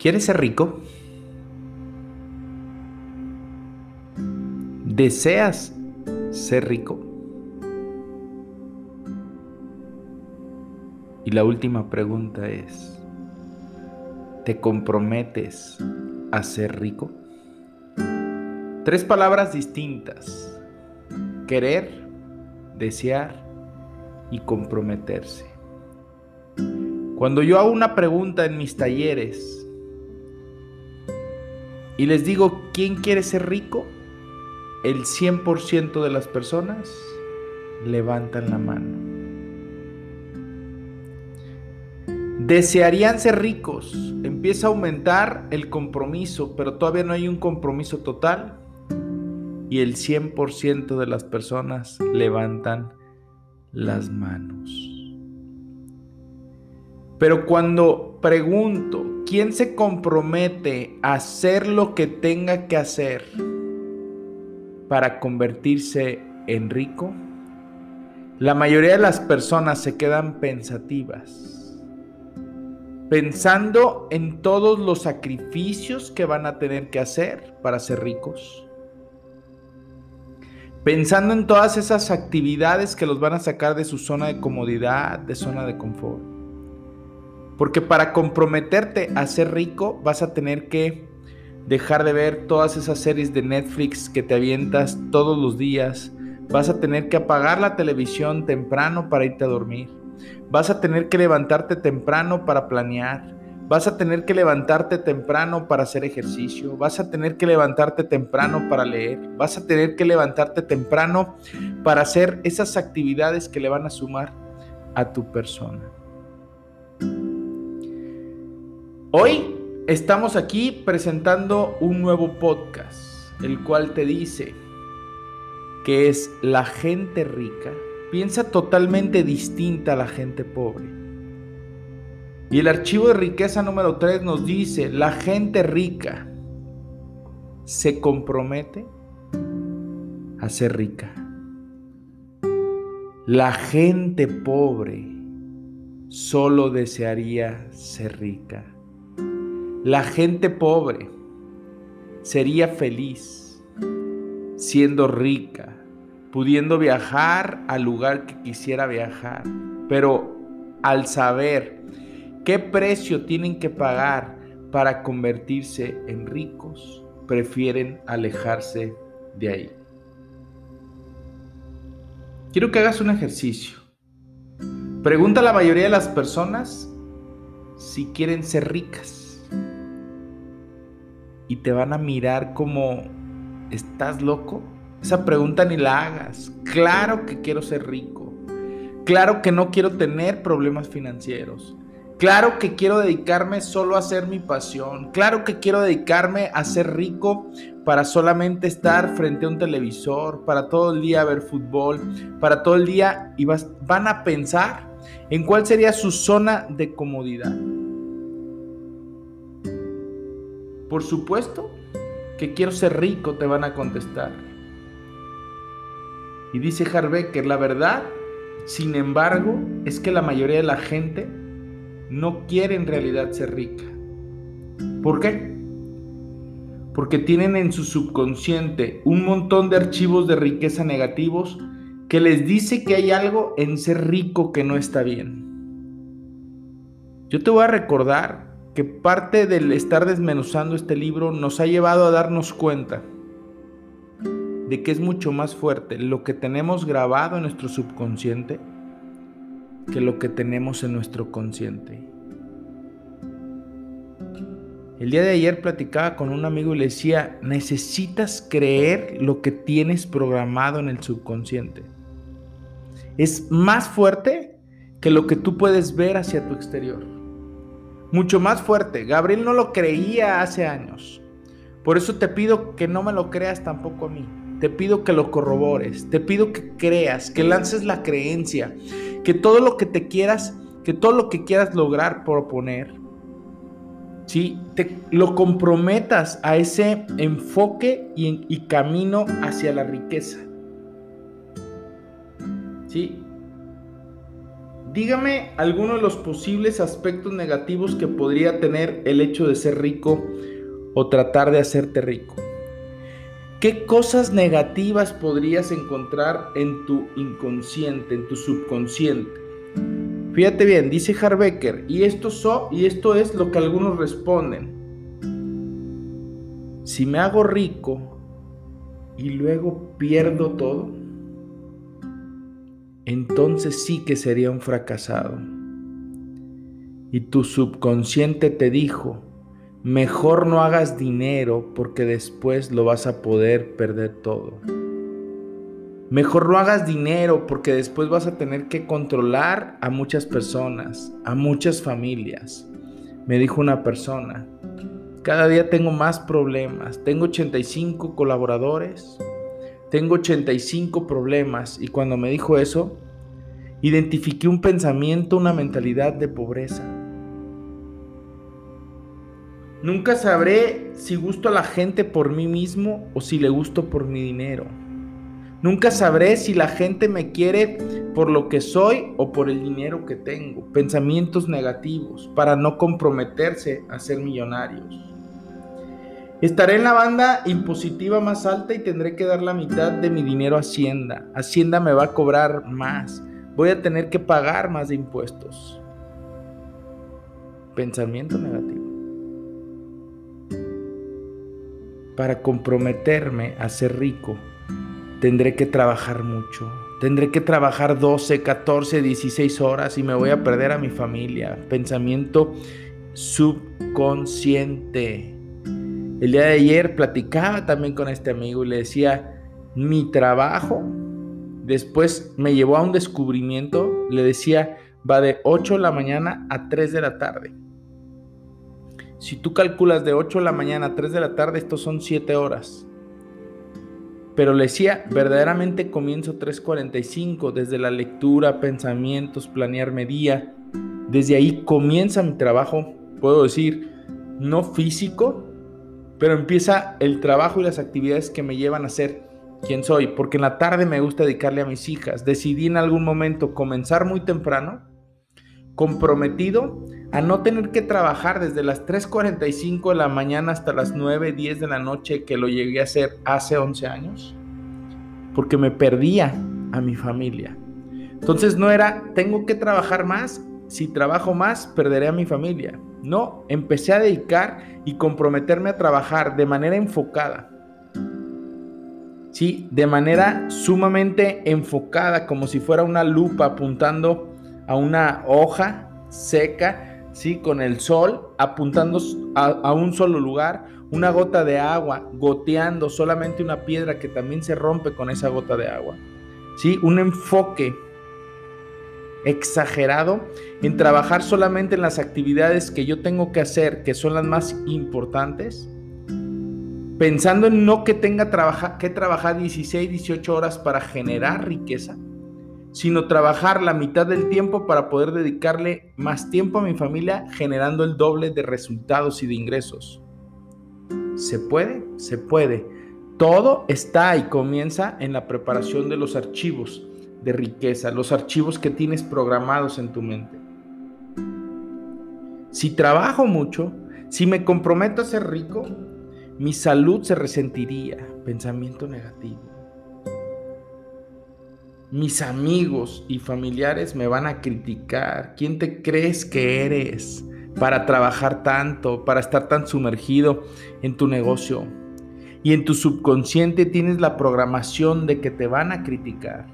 ¿Quieres ser rico? ¿Deseas ser rico? Y la última pregunta es, ¿te comprometes a ser rico? Tres palabras distintas. Querer, desear y comprometerse. Cuando yo hago una pregunta en mis talleres, y les digo, ¿quién quiere ser rico? El 100% de las personas levantan la mano. Desearían ser ricos. Empieza a aumentar el compromiso, pero todavía no hay un compromiso total. Y el 100% de las personas levantan las manos. Pero cuando pregunto, ¿quién se compromete a hacer lo que tenga que hacer para convertirse en rico? La mayoría de las personas se quedan pensativas, pensando en todos los sacrificios que van a tener que hacer para ser ricos, pensando en todas esas actividades que los van a sacar de su zona de comodidad, de zona de confort porque para comprometerte a ser rico vas a tener que dejar de ver todas esas series de Netflix que te avientas todos los días. Vas a tener que apagar la televisión temprano para irte a dormir. Vas a tener que levantarte temprano para planear. Vas a tener que levantarte temprano para hacer ejercicio. Vas a tener que levantarte temprano para leer. Vas a tener que levantarte temprano para hacer esas actividades que le van a sumar a tu persona. Hoy estamos aquí presentando un nuevo podcast, el cual te dice que es la gente rica piensa totalmente distinta a la gente pobre. Y el archivo de riqueza número 3 nos dice, la gente rica se compromete a ser rica. La gente pobre solo desearía ser rica. La gente pobre sería feliz siendo rica, pudiendo viajar al lugar que quisiera viajar, pero al saber qué precio tienen que pagar para convertirse en ricos, prefieren alejarse de ahí. Quiero que hagas un ejercicio. Pregunta a la mayoría de las personas si quieren ser ricas y te van a mirar como, ¿estás loco? Esa pregunta ni la hagas. Claro que quiero ser rico. Claro que no quiero tener problemas financieros. Claro que quiero dedicarme solo a hacer mi pasión. Claro que quiero dedicarme a ser rico para solamente estar frente a un televisor, para todo el día ver fútbol, para todo el día y van a pensar en cuál sería su zona de comodidad. Por supuesto que quiero ser rico, te van a contestar. Y dice Harbecker, la verdad, sin embargo, es que la mayoría de la gente no quiere en realidad ser rica. ¿Por qué? Porque tienen en su subconsciente un montón de archivos de riqueza negativos que les dice que hay algo en ser rico que no está bien. Yo te voy a recordar que parte del estar desmenuzando este libro nos ha llevado a darnos cuenta de que es mucho más fuerte lo que tenemos grabado en nuestro subconsciente que lo que tenemos en nuestro consciente. El día de ayer platicaba con un amigo y le decía, necesitas creer lo que tienes programado en el subconsciente. Es más fuerte que lo que tú puedes ver hacia tu exterior. Mucho más fuerte. Gabriel no lo creía hace años. Por eso te pido que no me lo creas tampoco a mí. Te pido que lo corrobores, te pido que creas, que lances la creencia, que todo lo que te quieras, que todo lo que quieras lograr proponer, ¿sí? te lo comprometas a ese enfoque y, y camino hacia la riqueza. ¿Sí? Dígame algunos de los posibles aspectos negativos que podría tener el hecho de ser rico o tratar de hacerte rico. ¿Qué cosas negativas podrías encontrar en tu inconsciente, en tu subconsciente? Fíjate bien, dice Harbecker, y esto, so, y esto es lo que algunos responden. Si me hago rico y luego pierdo todo, entonces sí que sería un fracasado. Y tu subconsciente te dijo, Mejor no hagas dinero porque después lo vas a poder perder todo. Mejor no hagas dinero porque después vas a tener que controlar a muchas personas, a muchas familias. Me dijo una persona, cada día tengo más problemas. Tengo 85 colaboradores, tengo 85 problemas y cuando me dijo eso, identifiqué un pensamiento, una mentalidad de pobreza. Nunca sabré si gusto a la gente por mí mismo o si le gusto por mi dinero. Nunca sabré si la gente me quiere por lo que soy o por el dinero que tengo. Pensamientos negativos para no comprometerse a ser millonarios. Estaré en la banda impositiva más alta y tendré que dar la mitad de mi dinero a Hacienda. Hacienda me va a cobrar más. Voy a tener que pagar más de impuestos. Pensamiento negativo. para comprometerme a ser rico, tendré que trabajar mucho. Tendré que trabajar 12, 14, 16 horas y me voy a perder a mi familia. Pensamiento subconsciente. El día de ayer platicaba también con este amigo y le decía, mi trabajo después me llevó a un descubrimiento. Le decía, va de 8 de la mañana a 3 de la tarde. Si tú calculas de 8 de la mañana a 3 de la tarde, estos son 7 horas. Pero le decía, verdaderamente comienzo 3.45, desde la lectura, pensamientos, planearme día. Desde ahí comienza mi trabajo, puedo decir, no físico, pero empieza el trabajo y las actividades que me llevan a ser quien soy. Porque en la tarde me gusta dedicarle a mis hijas. Decidí en algún momento comenzar muy temprano, comprometido a no tener que trabajar desde las 3.45 de la mañana hasta las 9, 10 de la noche que lo llegué a hacer hace 11 años, porque me perdía a mi familia. Entonces no era, tengo que trabajar más, si trabajo más, perderé a mi familia. No, empecé a dedicar y comprometerme a trabajar de manera enfocada. Sí, de manera sumamente enfocada, como si fuera una lupa apuntando a una hoja seca ¿sí? Con el sol apuntando a, un solo lugar, una gota de agua goteando solamente una piedra que también se rompe con esa gota de agua, ¿sí? Un enfoque exagerado en trabajar solamente en las actividades que yo tengo que hacer, que son las más importantes, pensando en no que tenga que trabajar 16, 18 horas para generar riqueza, sino trabajar la mitad del tiempo para poder dedicarle más tiempo a mi familia generando el doble de resultados y de ingresos. ¿Se puede? Se puede. Todo está y comienza en la preparación de los archivos de riqueza, los archivos que tienes programados en tu mente. Si trabajo mucho, si me comprometo a ser rico, mi salud se resentiría. Pensamiento negativo mis amigos y familiares me van a criticar. ¿Quién te crees que eres para trabajar tanto, para estar tan sumergido en tu negocio? Y en tu subconsciente tienes la programación de que te van a criticar.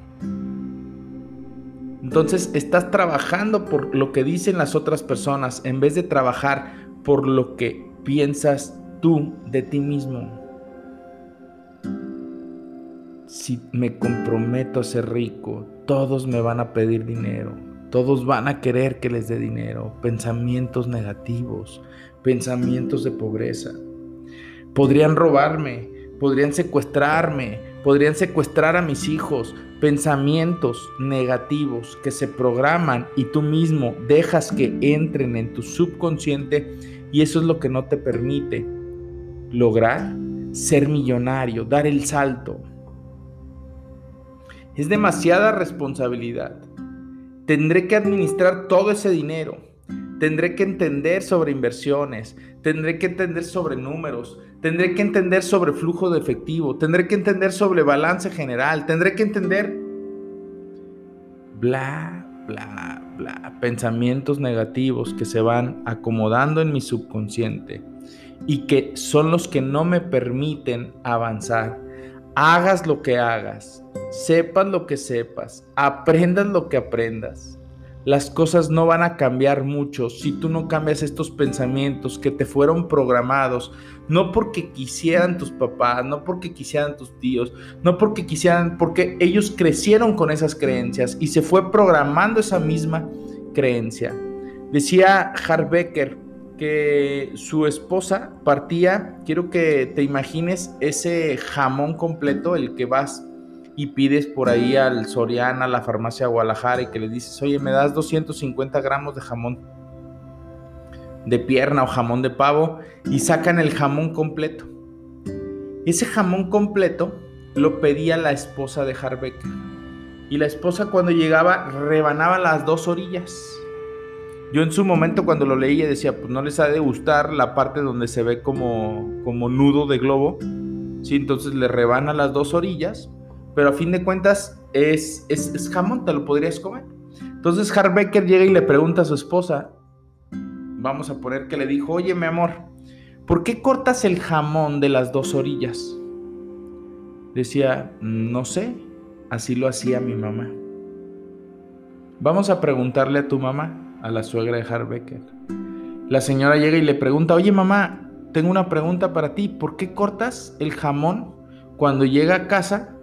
Entonces estás trabajando por lo que dicen las otras personas en vez de trabajar por lo que piensas tú de ti mismo si me comprometo a ser rico, todos me van a pedir dinero. Todos van a querer que les dé dinero, pensamientos negativos, pensamientos de pobreza. Podrían robarme, podrían secuestrarme, podrían secuestrar a mis hijos, pensamientos negativos que se programan y tú mismo dejas que entren en tu subconsciente y eso es lo que no te permite lograr ser millonario, dar el salto. Es demasiada responsabilidad. Tendré que administrar todo ese dinero. Tendré que entender sobre inversiones. Tendré que entender sobre números. Tendré que entender sobre flujo de efectivo. Tendré que entender sobre balance general. Tendré que entender bla, bla, bla. Pensamientos negativos que se van acomodando en mi subconsciente y que son los que no me permiten avanzar. Hagas lo que hagas, sepas lo que sepas, aprendas lo que aprendas. Las cosas no van a cambiar mucho si tú no cambias estos pensamientos que te fueron programados, no porque quisieran tus papás, no porque quisieran tus tíos, no porque quisieran, porque ellos crecieron con esas creencias y se fue programando esa misma creencia. Decía Harbecker, que su esposa partía, quiero que te imagines ese jamón completo, el que vas y pides por ahí al Soriana, a la farmacia Guadalajara y que le dices, oye, me das 250 gramos de jamón de pierna o jamón de pavo y sacan el jamón completo. Ese jamón completo lo pedía la esposa de Harbeck. Y la esposa cuando llegaba rebanaba las dos orillas yo en su momento cuando lo leía decía, pues no les ha de gustar la parte donde se ve como, como nudo de globo. Sí, entonces le rebana las dos orillas, pero a fin de cuentas es, es, jamón, te lo podrías comer. Entonces Harbecker llega y le pregunta a su esposa, vamos a poner que le dijo, oye mi amor, ¿por qué cortas el jamón de las dos orillas? Decía, no sé, así lo hacía mi mamá. Vamos a preguntarle a tu mamá a la suegra de Harbecker. La señora llega y le pregunta, oye mamá, tengo una pregunta para ti, ¿por qué cortas el jamón cuando llega a casa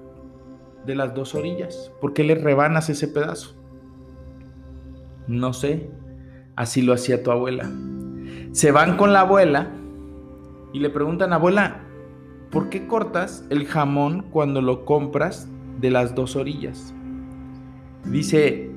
de las dos orillas? ¿Por qué le rebanas ese pedazo? No sé, así lo hacía tu abuela. Se van con la abuela y le preguntan, abuela, ¿por qué cortas el jamón cuando lo compras de las dos orillas? Dice,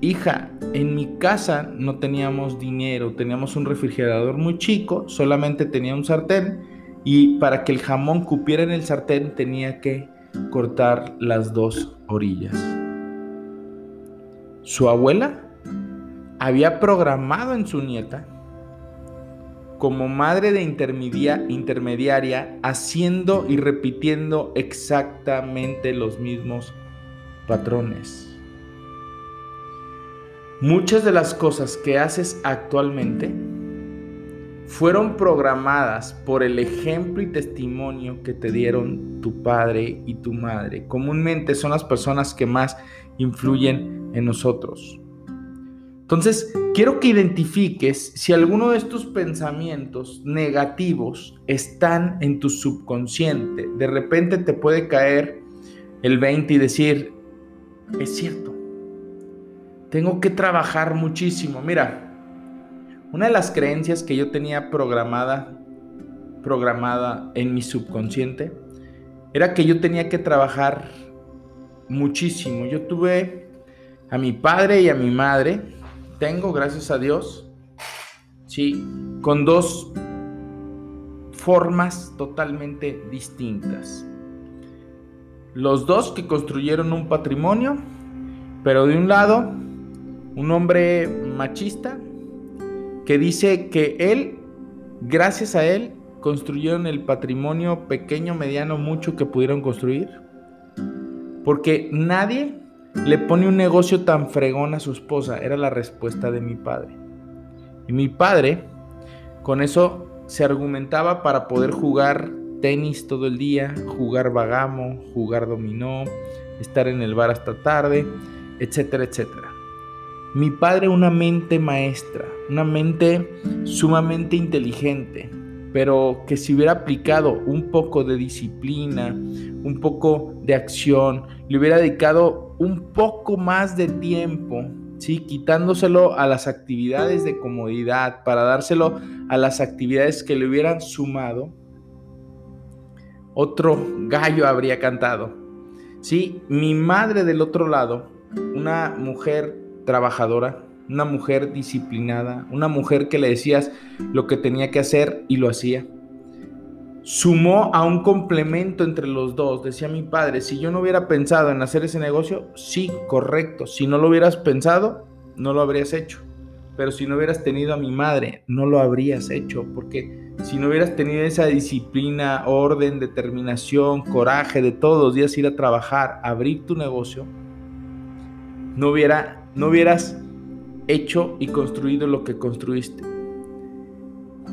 hija, en mi casa no teníamos dinero, teníamos un refrigerador muy chico, solamente tenía un sartén y para que el jamón cupiera en el sartén tenía que cortar las dos orillas. Su abuela había programado en su nieta como madre de intermediaria haciendo y repitiendo exactamente los mismos patrones. Muchas de las cosas que haces actualmente fueron programadas por el ejemplo y testimonio que te dieron tu padre y tu madre. Comúnmente son las personas que más influyen en nosotros. Entonces, quiero que identifiques si alguno de estos pensamientos negativos están en tu subconsciente. De repente te puede caer el 20 y decir, es cierto, tengo que trabajar muchísimo. Mira, una de las creencias que yo tenía programada, programada en mi subconsciente, era que yo tenía que trabajar muchísimo. Yo tuve a mi padre y a mi madre, tengo, gracias a Dios, sí, con dos formas totalmente distintas. Los dos que construyeron un patrimonio, pero de un lado un hombre machista que dice que él, gracias a él, construyeron el patrimonio pequeño, mediano, mucho que pudieron construir. Porque nadie le pone un negocio tan fregón a su esposa, era la respuesta de mi padre. Y mi padre, con eso se argumentaba para poder jugar tenis todo el día, jugar vagamo, jugar dominó, estar en el bar hasta tarde, etcétera, etcétera. Mi padre una mente maestra, una mente sumamente inteligente, pero que si hubiera aplicado un poco de disciplina, un poco de acción, le hubiera dedicado un poco más de tiempo ¿sí? quitándoselo a las actividades de comodidad para dárselo a las actividades que le hubieran sumado, otro gallo habría cantado. ¿sí? Mi madre del otro lado, una mujer trabajadora, una mujer disciplinada, una mujer que le decías lo que tenía que hacer y lo hacía. Sumó a un complemento entre los dos. Decía mi padre, si yo no hubiera pensado en hacer ese negocio, sí, correcto. Si no lo hubieras pensado, no lo habrías hecho. Pero si no hubieras tenido a mi madre, no lo habrías hecho. Porque si no hubieras tenido esa disciplina, orden, determinación, coraje de todos los días ir a trabajar, abrir tu negocio, no, hubiera, no hubieras hecho y construido lo que construiste.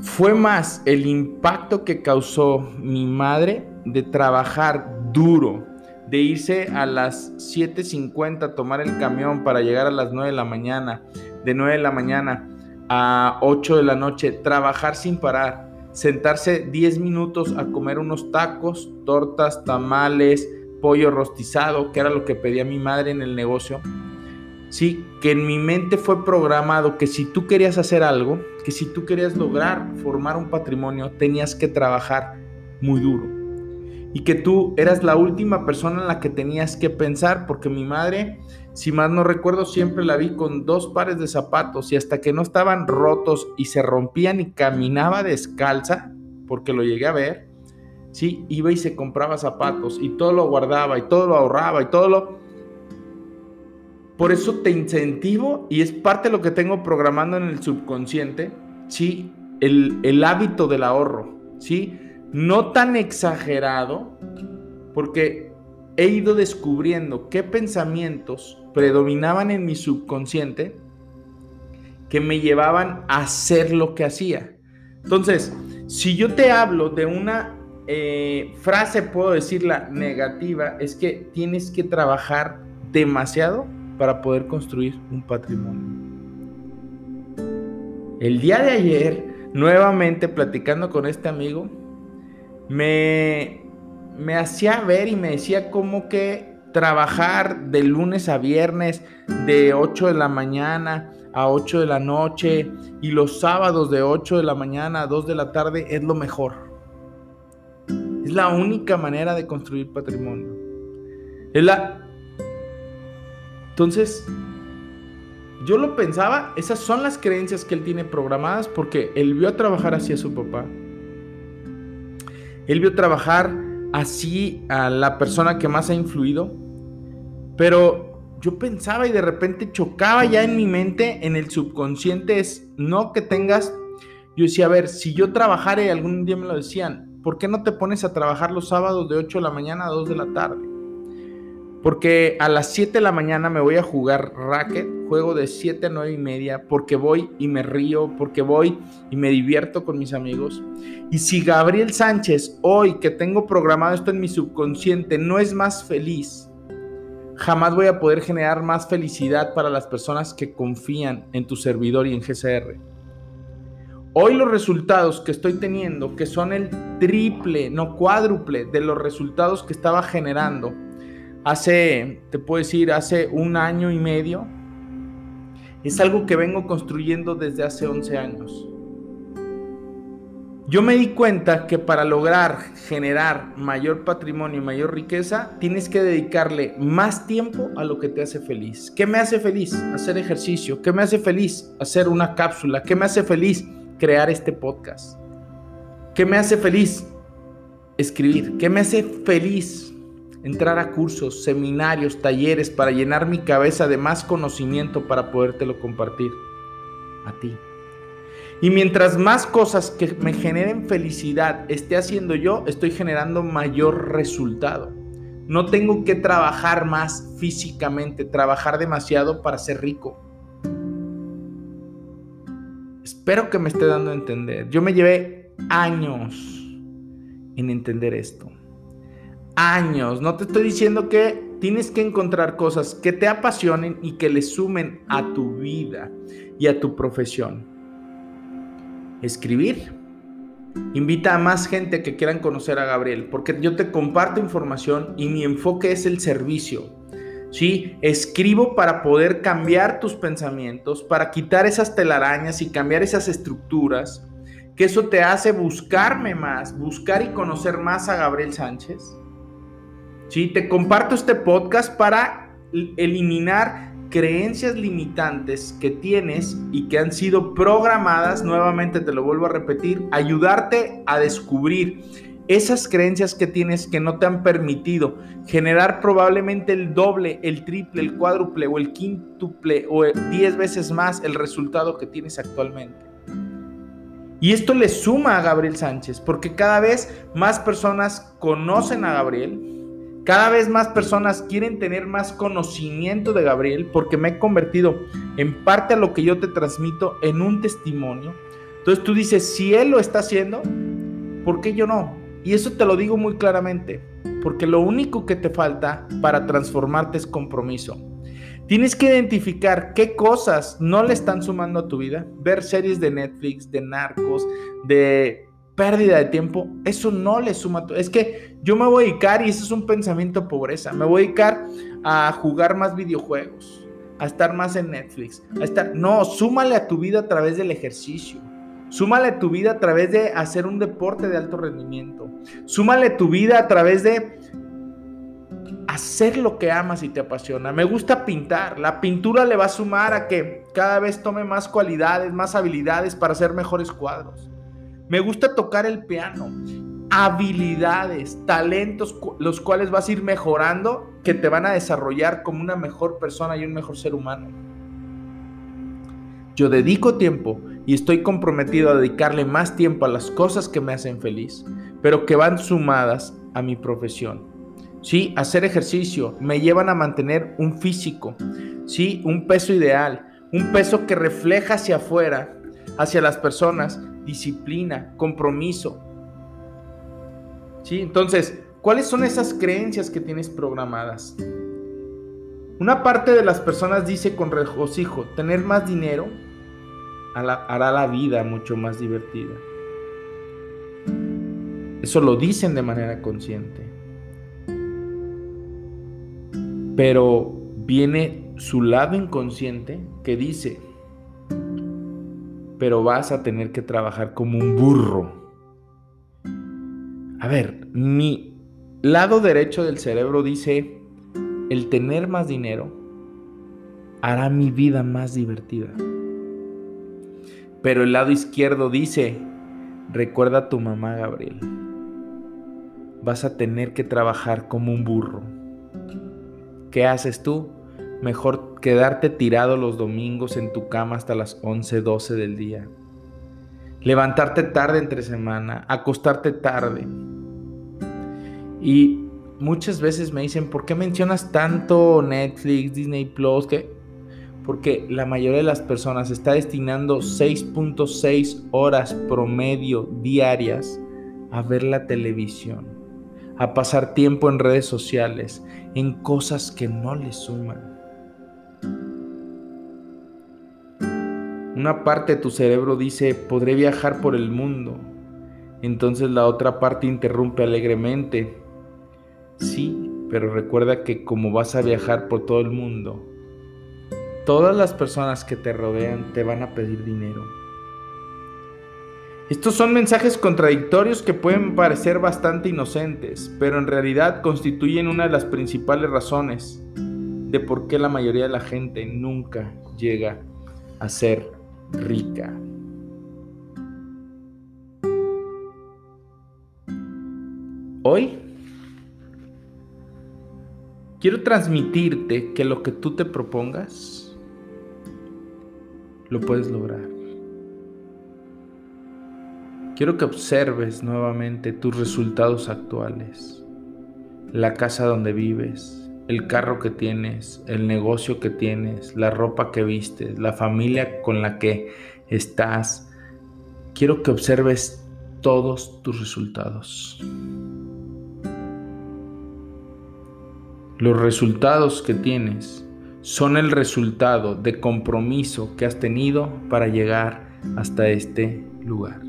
Fue más el impacto que causó mi madre de trabajar duro, de irse a las 7.50 a tomar el camión para llegar a las 9 de la mañana, de 9 de la mañana a 8 de la noche, trabajar sin parar, sentarse 10 minutos a comer unos tacos, tortas, tamales, pollo rostizado, que era lo que pedía mi madre en el negocio, ¿sí? Que en mi mente fue programado que si tú querías hacer algo, que si tú querías lograr formar un patrimonio, tenías que trabajar muy duro. Y que tú eras la última persona en la que tenías que pensar, porque mi madre, si más no recuerdo, siempre la vi con dos pares de zapatos y hasta que no estaban rotos y se rompían y caminaba descalza, porque lo llegué a ver, sí, iba y se compraba zapatos y todo lo guardaba y todo lo ahorraba y todo lo por eso te incentivo y es parte de lo que tengo programando en el subconsciente, ¿sí? El, hábito del ahorro, ¿sí? No tan exagerado, porque he ido descubriendo qué pensamientos predominaban en mi subconsciente que me llevaban a hacer lo que hacía. Entonces, si yo te hablo de una eh, frase, puedo decirla negativa, es que tienes que trabajar demasiado para poder construir un patrimonio. El día de ayer, nuevamente platicando con este amigo, me, me hacía ver y me decía como que trabajar de lunes a viernes de 8 de la mañana a 8 de la noche y los sábados de 8 de la mañana a 2 de la tarde es lo mejor. Es la única manera de construir patrimonio. Es la entonces, yo lo pensaba, esas son las creencias que él tiene programadas porque él vio trabajar así a su papá. Él vio trabajar así a la persona que más ha influido. Pero yo pensaba y de repente chocaba ya en mi mente, en el subconsciente, es no que tengas. Yo decía, a ver, si yo trabajara y algún día me lo decían, ¿por qué no te pones a trabajar los sábados de 8 de la mañana a 2 de la tarde? Porque a las 7 de la mañana me voy a jugar racket, juego de 7 a 9 y media, porque voy y me río, porque voy y me divierto con mis amigos. Y si Gabriel Sánchez, hoy que tengo programado esto en mi subconsciente, no es más feliz, jamás voy a poder generar más felicidad para las personas que confían en tu servidor y en GCR. Hoy los resultados que estoy teniendo, que son el triple, no cuádruple de los resultados que estaba generando, hace, te puedo decir, hace un año y medio, es algo que vengo construyendo desde hace 11 años. Yo me di cuenta que para lograr generar mayor patrimonio y mayor riqueza, tienes que dedicarle más tiempo a lo que te hace feliz. ¿Qué me hace feliz? Hacer ejercicio. ¿Qué me hace feliz? Hacer una cápsula. ¿Qué me hace feliz? Crear este podcast. ¿Qué me hace feliz? Escribir. ¿Qué me hace feliz? Entrar a cursos, seminarios, talleres para llenar mi cabeza de más conocimiento para podértelo compartir a ti. Y mientras más cosas que me generen felicidad esté haciendo yo, estoy generando mayor resultado. No tengo que trabajar más físicamente, trabajar demasiado para ser rico. Espero que me esté dando a entender. Yo me llevé años en entender esto años. No te estoy diciendo que tienes que encontrar cosas que te apasionen y que le sumen a tu vida y a tu profesión. Escribir. Invita a más gente que quieran conocer a Gabriel, porque yo te comparto información y mi enfoque es el servicio. ¿sí? Escribo para poder cambiar tus pensamientos, para quitar esas telarañas y cambiar esas estructuras, que eso te hace buscarme más, buscar y conocer más a Gabriel Sánchez. ¿Sí? Te comparto este podcast para eliminar creencias limitantes que tienes y que han sido programadas, nuevamente te lo vuelvo a repetir, ayudarte a descubrir esas creencias que tienes que no te han permitido generar probablemente el doble, el triple, el cuádruple o el quíntuple o diez veces más el resultado que tienes actualmente. Y esto le suma a Gabriel Sánchez, porque cada vez más personas conocen a Gabriel, cada vez más personas quieren tener más conocimiento de Gabriel, porque me he convertido en parte a lo que yo te transmito en un testimonio. Entonces tú dices, si él lo está haciendo, ¿por qué yo no? Y eso te lo digo muy claramente, porque lo único que te falta para transformarte es compromiso. Tienes que identificar qué cosas no le están sumando a tu vida. Ver series de Netflix, de narcos, de pérdida de tiempo, eso no le suma. A. Es que yo me voy a dedicar, y eso es un pensamiento pobreza, me voy a dedicar a jugar más videojuegos, a estar más en Netflix, a estar... No, súmale a tu vida a través del ejercicio Súmale tu vida a través de hacer un deporte de alto rendimiento. Súmale tu vida a través de hacer lo que amas y te apasiona. Me gusta pintar. La pintura le va a sumar a que cada vez tome más cualidades, más habilidades para hacer mejores cuadros. Me gusta tocar el piano. Habilidades, talentos, los cuales vas a ir mejorando, que te van a desarrollar como una mejor persona y un mejor ser humano. Yo dedico tiempo y estoy comprometido a dedicarle más tiempo a las cosas que me hacen feliz, pero que van sumadas a mi profesión. Sí, hacer ejercicio me llevan a mantener un físico, sí, un peso ideal, un peso que refleja hacia afuera, hacia las personas, disciplina, compromiso. Sí, entonces, ¿cuáles son esas creencias que tienes programadas? Una parte de las personas dice con regocijo, tener más dinero hará la vida mucho más divertida. Eso lo dicen de manera consciente. Pero viene su lado inconsciente que dice, pero vas a tener que trabajar como un burro. A ver, mi lado derecho del cerebro dice, el tener más dinero hará mi vida más divertida. Pero el lado izquierdo dice, recuerda a tu mamá, Gabriel. Vas a tener que trabajar como un burro. ¿Qué haces tú? Mejor quedarte tirado los domingos en tu cama hasta las 11, 12 del día. Levantarte tarde entre semana, acostarte tarde. Y muchas veces me dicen, ¿por qué mencionas tanto Netflix, Disney Plus? Que porque la mayoría de las personas está destinando 6.6 horas promedio diarias a ver la televisión, a pasar tiempo en redes sociales, en cosas que no le suman. Una parte de tu cerebro dice, podré viajar por el mundo. Entonces la otra parte interrumpe alegremente. Sí, pero recuerda que como vas a viajar por todo el mundo, todas las personas que te rodean te van a pedir dinero. Estos son mensajes contradictorios que pueden parecer bastante inocentes, pero en realidad constituyen una de las principales razones de por qué la mayoría de la gente nunca llega a ser rica. Hoy quiero transmitirte que lo que tú te propongas lo puedes lograr. Quiero que observes nuevamente tus resultados actuales, la casa donde vives, el carro que tienes, el negocio que tienes, la ropa que vistes, la familia con la que estás. Quiero que observes todos tus resultados. Los resultados que tienes son el resultado de compromiso que has tenido para llegar hasta este lugar.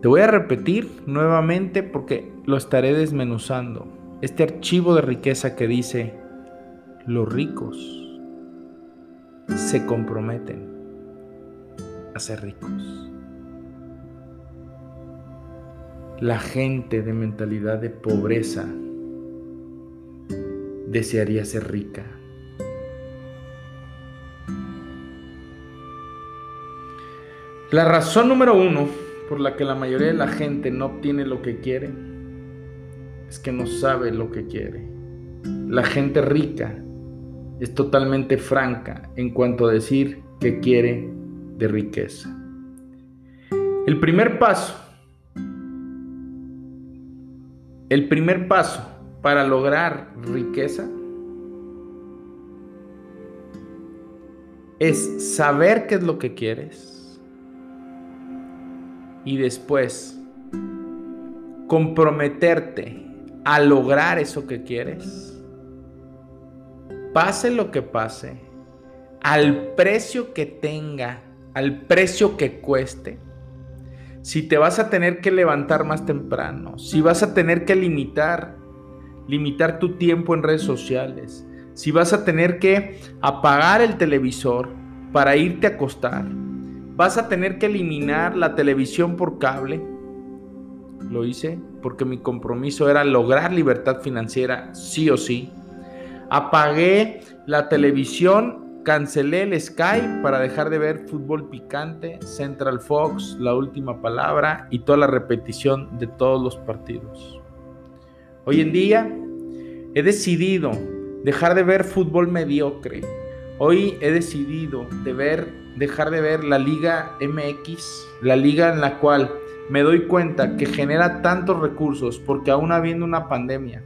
Te voy a repetir nuevamente porque lo estaré desmenuzando. Este archivo de riqueza que dice, los ricos se comprometen a ser ricos. La gente de mentalidad de pobreza desearía ser rica. La razón número uno por la que la mayoría de la gente no obtiene lo que quiere es que no sabe lo que quiere. La gente rica es totalmente franca en cuanto a decir que quiere de riqueza. El primer paso, el primer paso para lograr riqueza es saber qué es lo que quieres y después comprometerte a lograr eso que quieres, pase lo que pase, al precio que tenga, al precio que cueste, si te vas a tener que levantar más temprano, si vas a tener que limitar, limitar tu tiempo en redes sociales, si vas a tener que apagar el televisor para irte a acostar, vas a tener que eliminar la televisión por cable, lo hice porque mi compromiso era lograr libertad financiera sí o sí. Apagué la televisión, cancelé el Sky para dejar de ver fútbol picante, Central Fox, la última palabra y toda la repetición de todos los partidos. Hoy en día he decidido dejar de ver fútbol mediocre. Hoy he decidido dejar de ver la Liga MX, la liga en la cual me doy cuenta que genera tantos recursos porque aún habiendo una pandemia,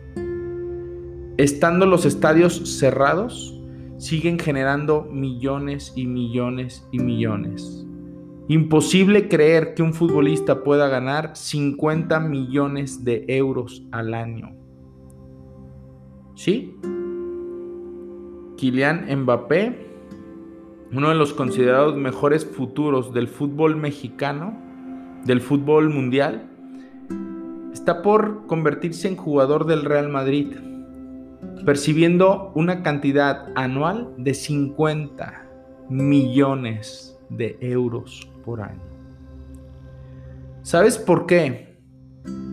estando los estadios cerrados, siguen generando millones y millones y millones. Imposible creer que un futbolista pueda ganar 50 millones de euros al año. ¿Sí? Kylian Mbappé, uno de los considerados mejores futuros del fútbol mexicano, del fútbol mundial, está por convertirse en jugador del Real Madrid, percibiendo una cantidad anual de 50 millones de euros por año. ¿Sabes por qué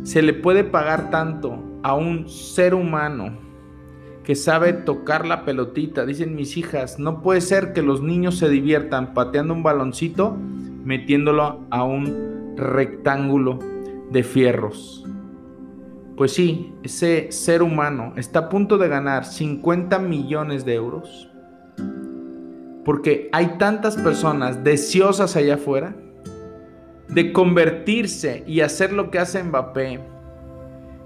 se le puede pagar tanto a un ser humano que sabe tocar la pelotita? Dicen mis hijas, no puede ser que los niños se diviertan pateando un baloncito metiéndolo a un rectángulo de fierros. Pues sí, ese ser humano está a punto de ganar 50 millones de euros porque hay tantas personas deseosas allá afuera de convertirse y hacer lo que hace Mbappé,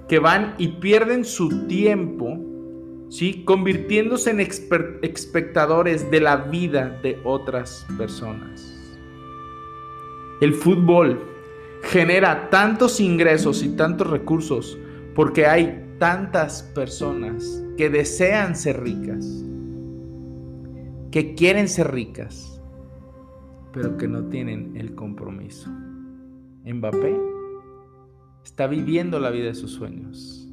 que van y pierden su tiempo, ¿sí? convirtiéndose en espectadores de la vida de otras personas. El fútbol genera tantos ingresos y tantos recursos porque hay tantas personas que desean ser ricas, que quieren ser ricas, pero que no tienen el compromiso. Mbappé está viviendo la vida de sus sueños.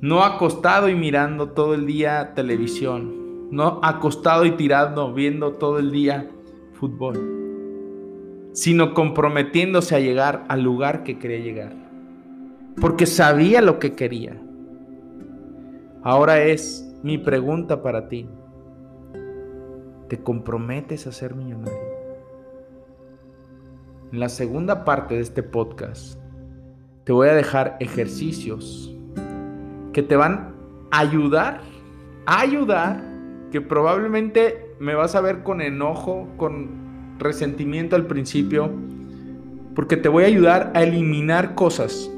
No acostado y mirando todo el día televisión. No acostado y tirando, viendo todo el día fútbol sino comprometiéndose a llegar al lugar que quería llegar. Porque sabía lo que quería. Ahora es mi pregunta para ti. ¿Te comprometes a ser millonario? En la segunda parte de este podcast te voy a dejar ejercicios que te van a ayudar, a ayudar, que probablemente me vas a ver con enojo, con resentimiento al principio, porque te voy a ayudar a eliminar cosas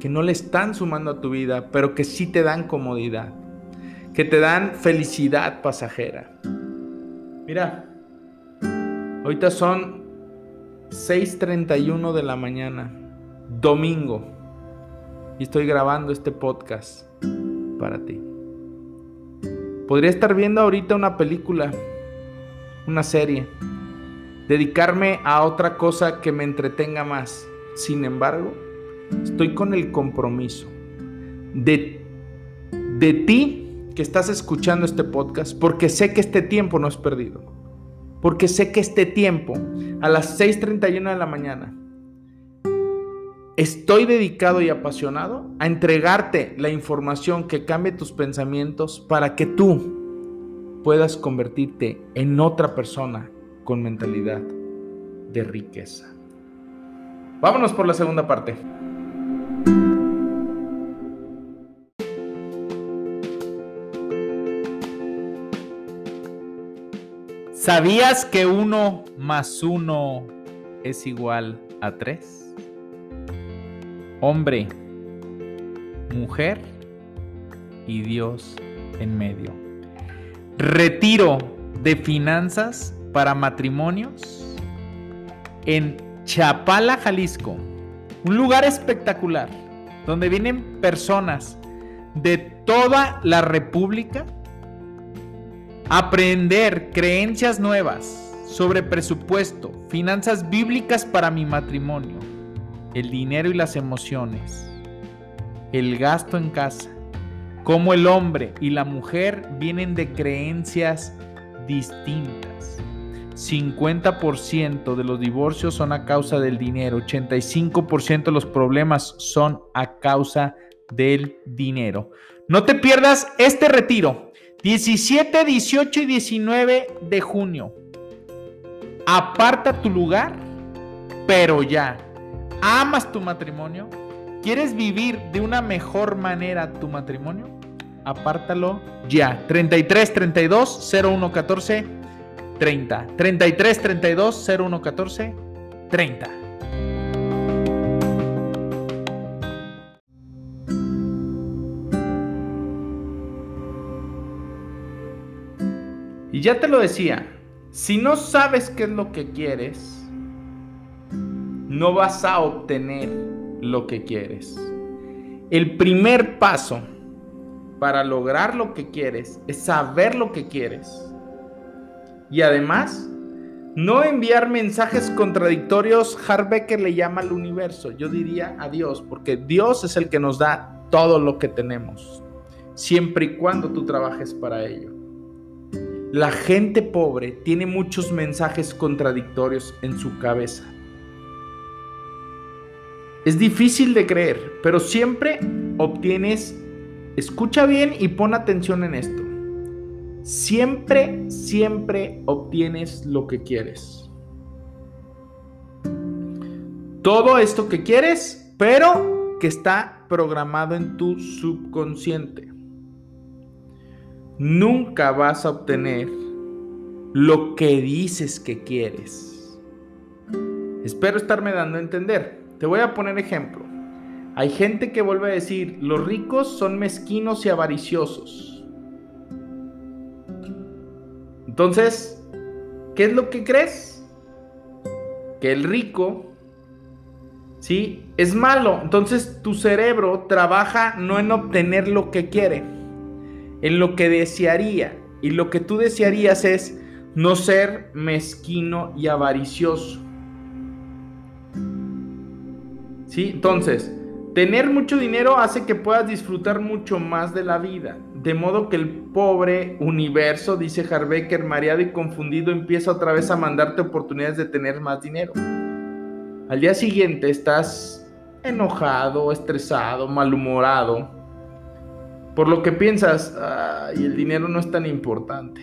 que no le están sumando a tu vida, pero que sí te dan comodidad, que te dan felicidad pasajera. Mira, ahorita son 6.31 de la mañana, domingo, y estoy grabando este podcast para ti. Podría estar viendo ahorita una película una serie, dedicarme a otra cosa que me entretenga más. Sin embargo, estoy con el compromiso de, de ti que estás escuchando este podcast, porque sé que este tiempo no es perdido. Porque sé que este tiempo, a las 6.31 de la mañana, estoy dedicado y apasionado a entregarte la información que cambie tus pensamientos para que tú puedas convertirte en otra persona con mentalidad de riqueza. Vámonos por la segunda parte. ¿Sabías que uno más uno es igual a tres? Hombre, mujer y Dios en medio. Retiro de finanzas para matrimonios en Chapala, Jalisco. Un lugar espectacular donde vienen personas de toda la República Aprender creencias nuevas sobre presupuesto, finanzas bíblicas para mi matrimonio, el dinero y las emociones, el gasto en casa, cómo el hombre y la mujer vienen de creencias distintas. 50% de los divorcios son a causa del dinero, 85% de los problemas son a causa del dinero. No te pierdas este retiro 17, 18 y 19 de junio. Aparta tu lugar, pero ya. ¿Amas tu matrimonio? ¿Quieres vivir de una mejor manera tu matrimonio? Apártalo ya. 33 32 01 14 30. 33 32 01 14 30. Y ya te lo decía, si no sabes qué es lo que quieres, no vas a obtener lo que quieres. El primer paso para lograr lo que quieres es saber lo que quieres. Y además, no enviar mensajes contradictorios, Harbecker le llama al universo, yo diría a Dios, porque Dios es el que nos da todo lo que tenemos, siempre y cuando tú trabajes para ello. La gente pobre tiene muchos mensajes contradictorios en su cabeza. Es difícil de creer, pero siempre obtienes, escucha bien y pon atención en esto. Siempre, siempre obtienes lo que quieres. Todo esto que quieres, pero que está programado en tu subconsciente nunca vas a obtener lo que dices que quieres. Espero estarme dando a entender. Te voy a poner ejemplo. Hay gente que vuelve a decir, los ricos son mezquinos y avariciosos. Entonces, ¿qué es lo que crees? Que el rico, ¿sí? Es malo. Entonces tu cerebro trabaja no en obtener lo que quiere en lo que desearía. Y lo que tú desearías es no ser mezquino y avaricioso. ¿Sí? Entonces, tener mucho dinero hace que puedas disfrutar mucho más de la vida. De modo que el pobre universo, dice Harbecker, mareado y confundido, empieza otra vez a mandarte oportunidades de tener más dinero. Al día siguiente estás enojado, estresado, malhumorado, por lo que piensas, y el dinero no es tan importante.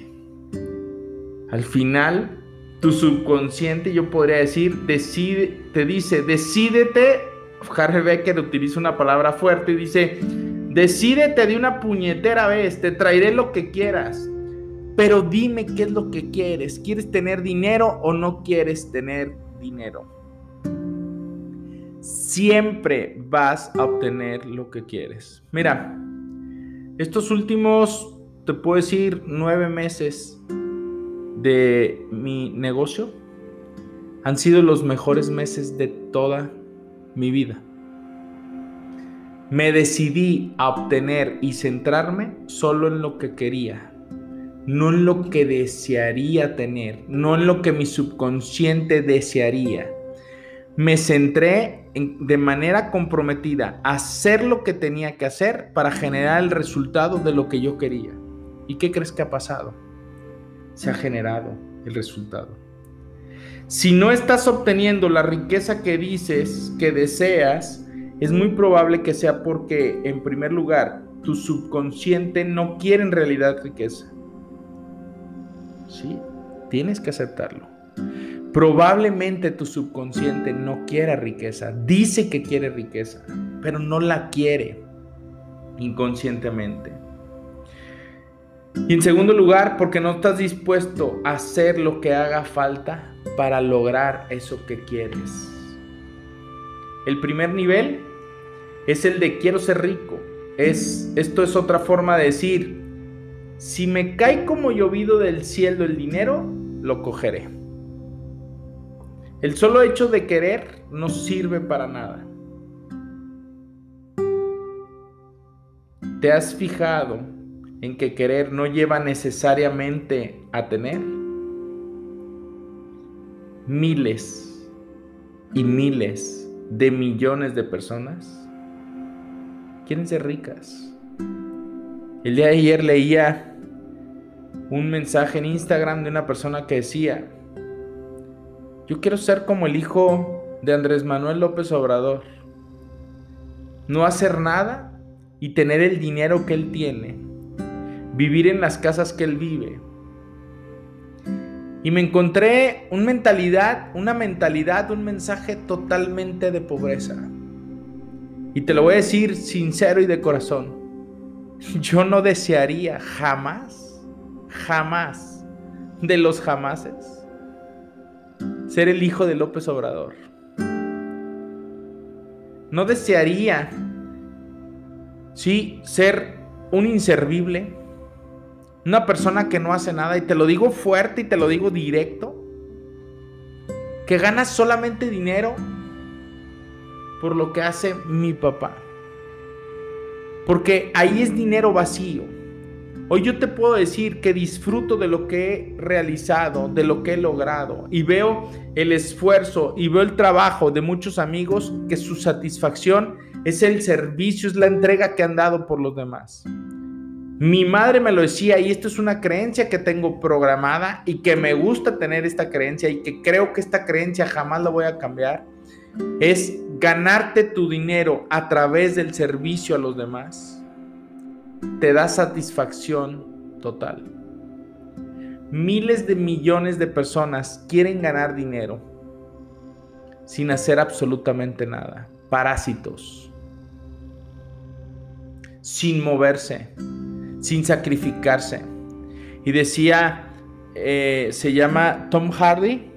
Al final, tu subconsciente, yo podría decir, decide, te dice, decídete. Harry Becker utiliza una palabra fuerte y dice, decídete de una puñetera vez, te traeré lo que quieras. Pero dime qué es lo que quieres. ¿Quieres tener dinero o no quieres tener dinero? Siempre vas a obtener lo que quieres. Mira, estos últimos, te puedo decir, nueve meses de mi negocio han sido los mejores meses de toda mi vida. Me decidí a obtener y centrarme solo en lo que quería, no en lo que desearía tener, no en lo que mi subconsciente desearía. Me centré de manera comprometida a hacer lo que tenía que hacer para generar el resultado de lo que yo quería. ¿Y qué crees que ha pasado? Se ha generado el resultado. Si no estás obteniendo la riqueza que dices que deseas, es muy probable que sea porque, en primer lugar, tu subconsciente no quiere en realidad riqueza. Sí, tienes que aceptarlo. Probablemente tu subconsciente no quiera riqueza, dice que quiere riqueza, pero no la quiere inconscientemente. Y en segundo lugar, porque no estás dispuesto a hacer lo que haga falta para lograr eso que quieres. El primer nivel es el de quiero ser rico. Es, esto es otra forma de decir, si me cae como llovido del cielo el dinero, lo cogeré. El solo hecho de querer no sirve para nada. ¿Te has fijado en que querer no lleva necesariamente a tener? Miles y miles de millones de personas quieren ser ricas. El día de ayer leía un mensaje en Instagram de una persona que decía, yo quiero ser como el hijo de Andrés Manuel López Obrador. No hacer nada y tener el dinero que él tiene. Vivir en las casas que él vive. Y me encontré una mentalidad, una mentalidad, un mensaje totalmente de pobreza. Y te lo voy a decir sincero y de corazón. Yo no desearía jamás, jamás, de los jamases, ser el hijo de López Obrador. No desearía, sí, ser un inservible, una persona que no hace nada, y te lo digo fuerte y te lo digo directo, que gana solamente dinero por lo que hace mi papá. Porque ahí es dinero vacío. Hoy yo te puedo decir que disfruto de lo que he realizado, de lo que he logrado y veo el esfuerzo y veo el trabajo de muchos amigos que su satisfacción es el servicio, es la entrega que han dado por los demás. Mi madre me lo decía y esto es una creencia que tengo programada y que me gusta tener esta creencia y que creo que esta creencia jamás la voy a cambiar. Es ganarte tu dinero a través del servicio a los demás te da satisfacción total. Miles de millones de personas quieren ganar dinero sin hacer absolutamente nada. Parásitos. Sin moverse, sin sacrificarse. Y decía, eh, se llama Tom Hardy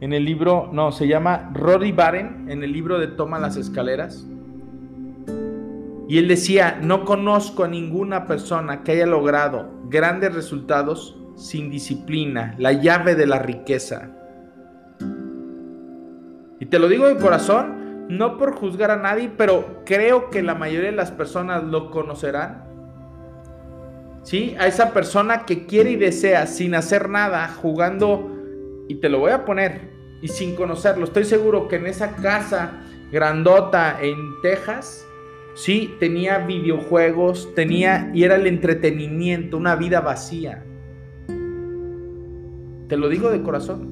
en el libro, no, se llama Rory Barren en el libro de Toma las escaleras. Y él decía, no conozco a ninguna persona que haya logrado grandes resultados sin disciplina, la llave de la riqueza. Y te lo digo de corazón, no por juzgar a nadie, pero creo que la mayoría de las personas lo conocerán. ¿Sí? A esa persona que quiere y desea sin hacer nada, jugando, y te lo voy a poner, y sin conocerlo. Estoy seguro que en esa casa grandota en Texas, Sí, tenía videojuegos, tenía y era el entretenimiento, una vida vacía. Te lo digo de corazón.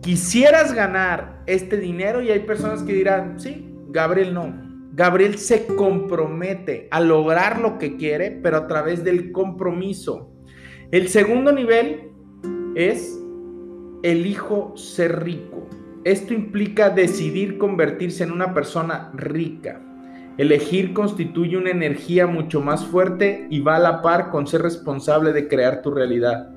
Quisieras ganar este dinero y hay personas que dirán, sí, Gabriel no. Gabriel se compromete a lograr lo que quiere, pero a través del compromiso. El segundo nivel es elijo ser rico. Esto implica decidir convertirse en una persona rica. Elegir constituye una energía mucho más fuerte y va a la par con ser responsable de crear tu realidad.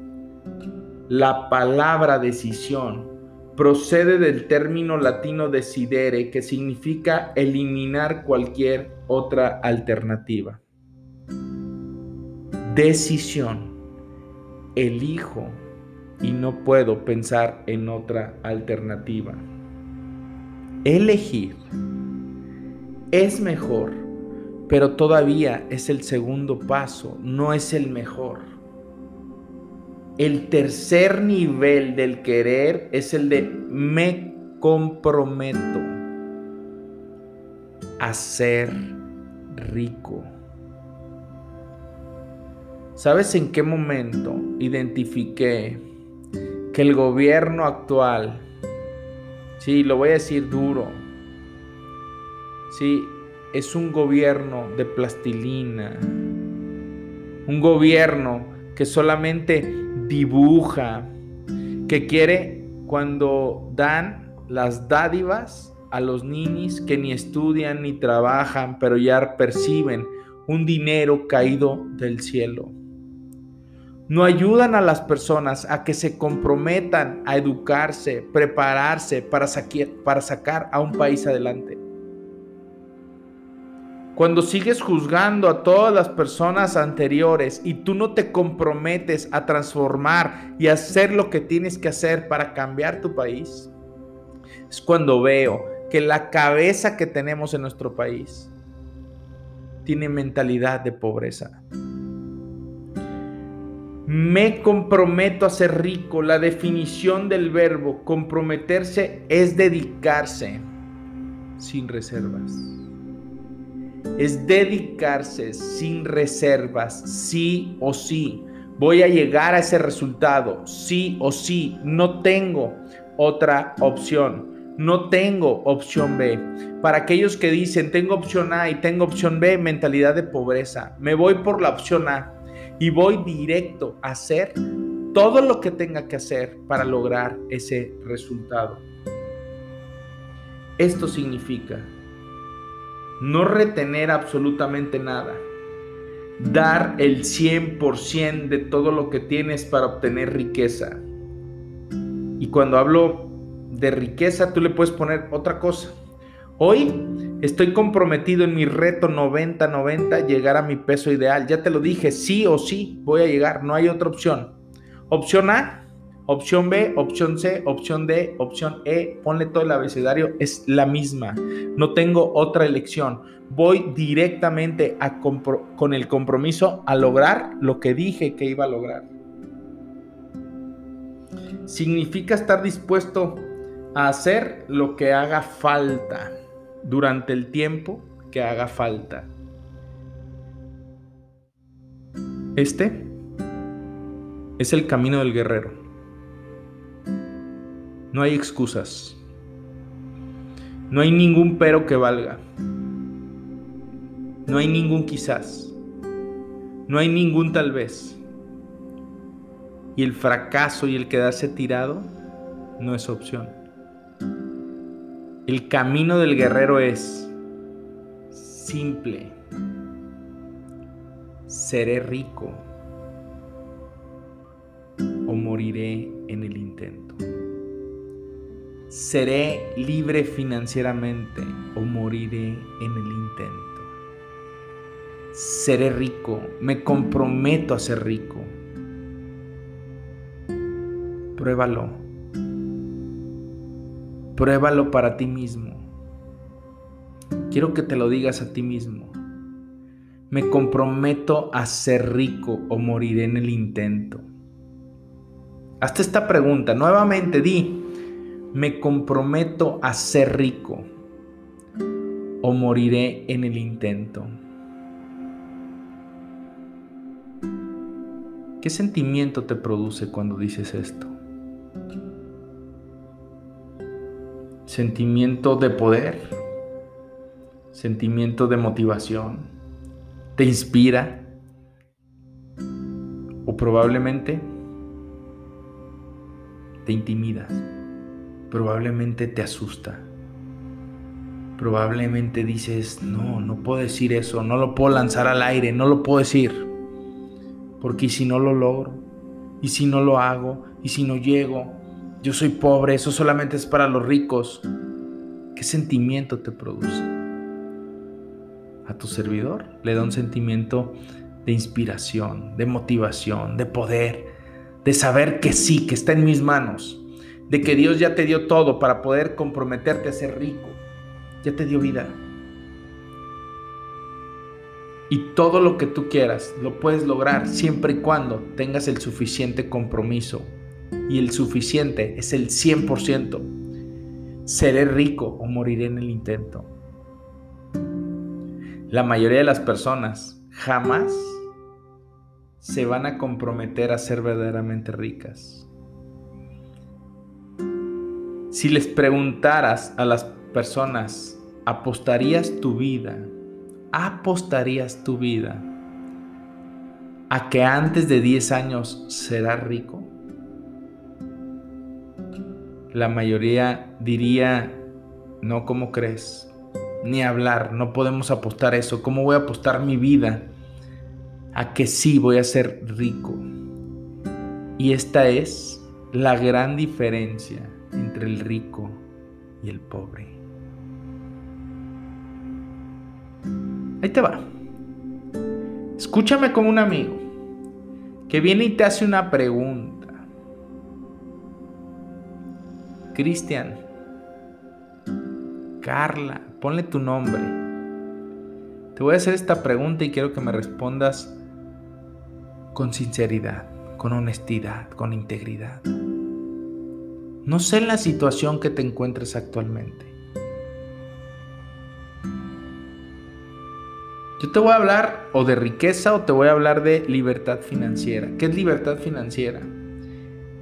La palabra decisión procede del término latino decidere, que significa eliminar cualquier otra alternativa. Decisión. Elijo y no puedo pensar en otra alternativa. Elegir es mejor, pero todavía es el segundo paso, no es el mejor. El tercer nivel del querer es el de me comprometo a ser rico. ¿Sabes en qué momento identifiqué que el gobierno actual, sí, lo voy a decir duro, sí, es un gobierno de plastilina, un gobierno que solamente dibuja, que quiere cuando dan las dádivas a los niños que ni estudian ni trabajan, pero ya perciben un dinero caído del cielo. No ayudan a las personas a que se comprometan a educarse, prepararse para, para sacar a un país adelante. Cuando sigues juzgando a todas las personas anteriores y tú no te comprometes a transformar y hacer lo que tienes que hacer para cambiar tu país, es cuando veo que la cabeza que tenemos en nuestro país tiene mentalidad de pobreza. Me comprometo a ser rico. La definición del verbo comprometerse es dedicarse sin reservas es dedicarse sin reservas, sí o sí. Voy a llegar a ese resultado, sí o sí. No tengo otra opción. No tengo opción B. Para aquellos que dicen, tengo opción A y tengo opción B, mentalidad de pobreza. Me voy por la opción A y voy directo a hacer todo lo que tenga que hacer para lograr ese resultado. Esto significa no retener absolutamente nada, dar el 100% de todo lo que tienes para obtener riqueza. Y cuando hablo de riqueza, tú le puedes poner otra cosa. Hoy estoy comprometido en mi reto 90-90 llegar a mi peso ideal. Ya te lo dije, sí o sí voy a llegar, no hay otra opción. Opción A, Opción B, opción C, opción D, opción E, ponle todo el abecedario, es la misma. No tengo otra elección. Voy directamente con el compromiso a lograr lo que dije que iba a lograr. Significa estar dispuesto a hacer lo que haga falta durante el tiempo que haga falta. Este es el camino del guerrero. No hay excusas. No hay ningún pero que valga. No hay ningún quizás. No hay ningún tal vez. Y el fracaso y el quedarse tirado no es opción. El camino del guerrero es simple. Seré rico o moriré en el intento. ¿Seré libre financieramente o moriré en el intento? Seré rico, me comprometo a ser rico. Pruébalo. Pruébalo para ti mismo. Quiero que te lo digas a ti mismo. Me comprometo a ser rico o moriré en el intento. Hasta esta pregunta, nuevamente di, me comprometo a ser rico o moriré en el intento. ¿Qué sentimiento te produce cuando dices esto? ¿Sentimiento de poder? ¿Sentimiento de motivación? ¿Te inspira? ¿O probablemente te intimidas? Probablemente te asusta. Probablemente dices, no, no puedo decir eso, no lo puedo lanzar al aire, no lo puedo decir. Porque si no lo logro, y si no lo hago, y si no llego, yo soy pobre, eso solamente es para los ricos. ¿Qué sentimiento te produce? A tu servidor le da un sentimiento de inspiración, de motivación, de poder, de saber que sí, que está en mis manos de que Dios ya te dio todo para poder comprometerte a ser rico. Ya te dio vida. Y todo lo que tú quieras lo puedes lograr siempre y cuando tengas el suficiente compromiso. Y el suficiente es el 100%. seré rico o moriré en el intento. La mayoría de las personas jamás se van a comprometer a ser verdaderamente ricas. Si les preguntaras a las personas, ¿apostarías tu vida? ¿Apostarías tu vida a que antes de 10 años serás rico? La mayoría diría, no, ¿cómo crees? Ni hablar, no podemos apostar eso. ¿Cómo voy a apostar mi vida a que sí voy a ser rico? Y esta es la gran diferencia entre el rico y el pobre. Ahí te va. Escúchame como un amigo que viene y te hace una pregunta. Cristian, Carla, ponle tu nombre. Te voy a hacer esta pregunta y quiero que me respondas con sinceridad, con honestidad, con integridad. No sé la situación que te encuentres actualmente. Yo te voy a hablar o de riqueza o te voy a hablar de libertad financiera. ¿Qué es libertad financiera?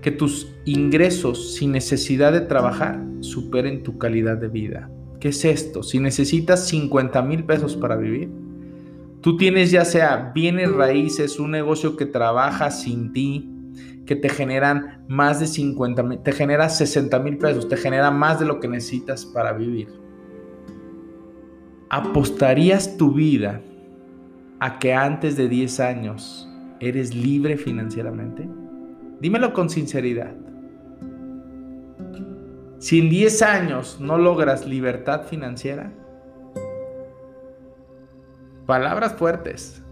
Que tus ingresos sin necesidad de trabajar superen tu calidad de vida. ¿Qué es esto? Si necesitas 50 mil pesos para vivir, tú tienes ya sea bienes raíces, un negocio que trabaja sin ti, que te generan más de 50 mil, te genera 60 mil pesos, te genera más de lo que necesitas para vivir. ¿Apostarías tu vida a que antes de 10 años eres libre financieramente? Dímelo con sinceridad. Si en 10 años no logras libertad financiera, palabras fuertes,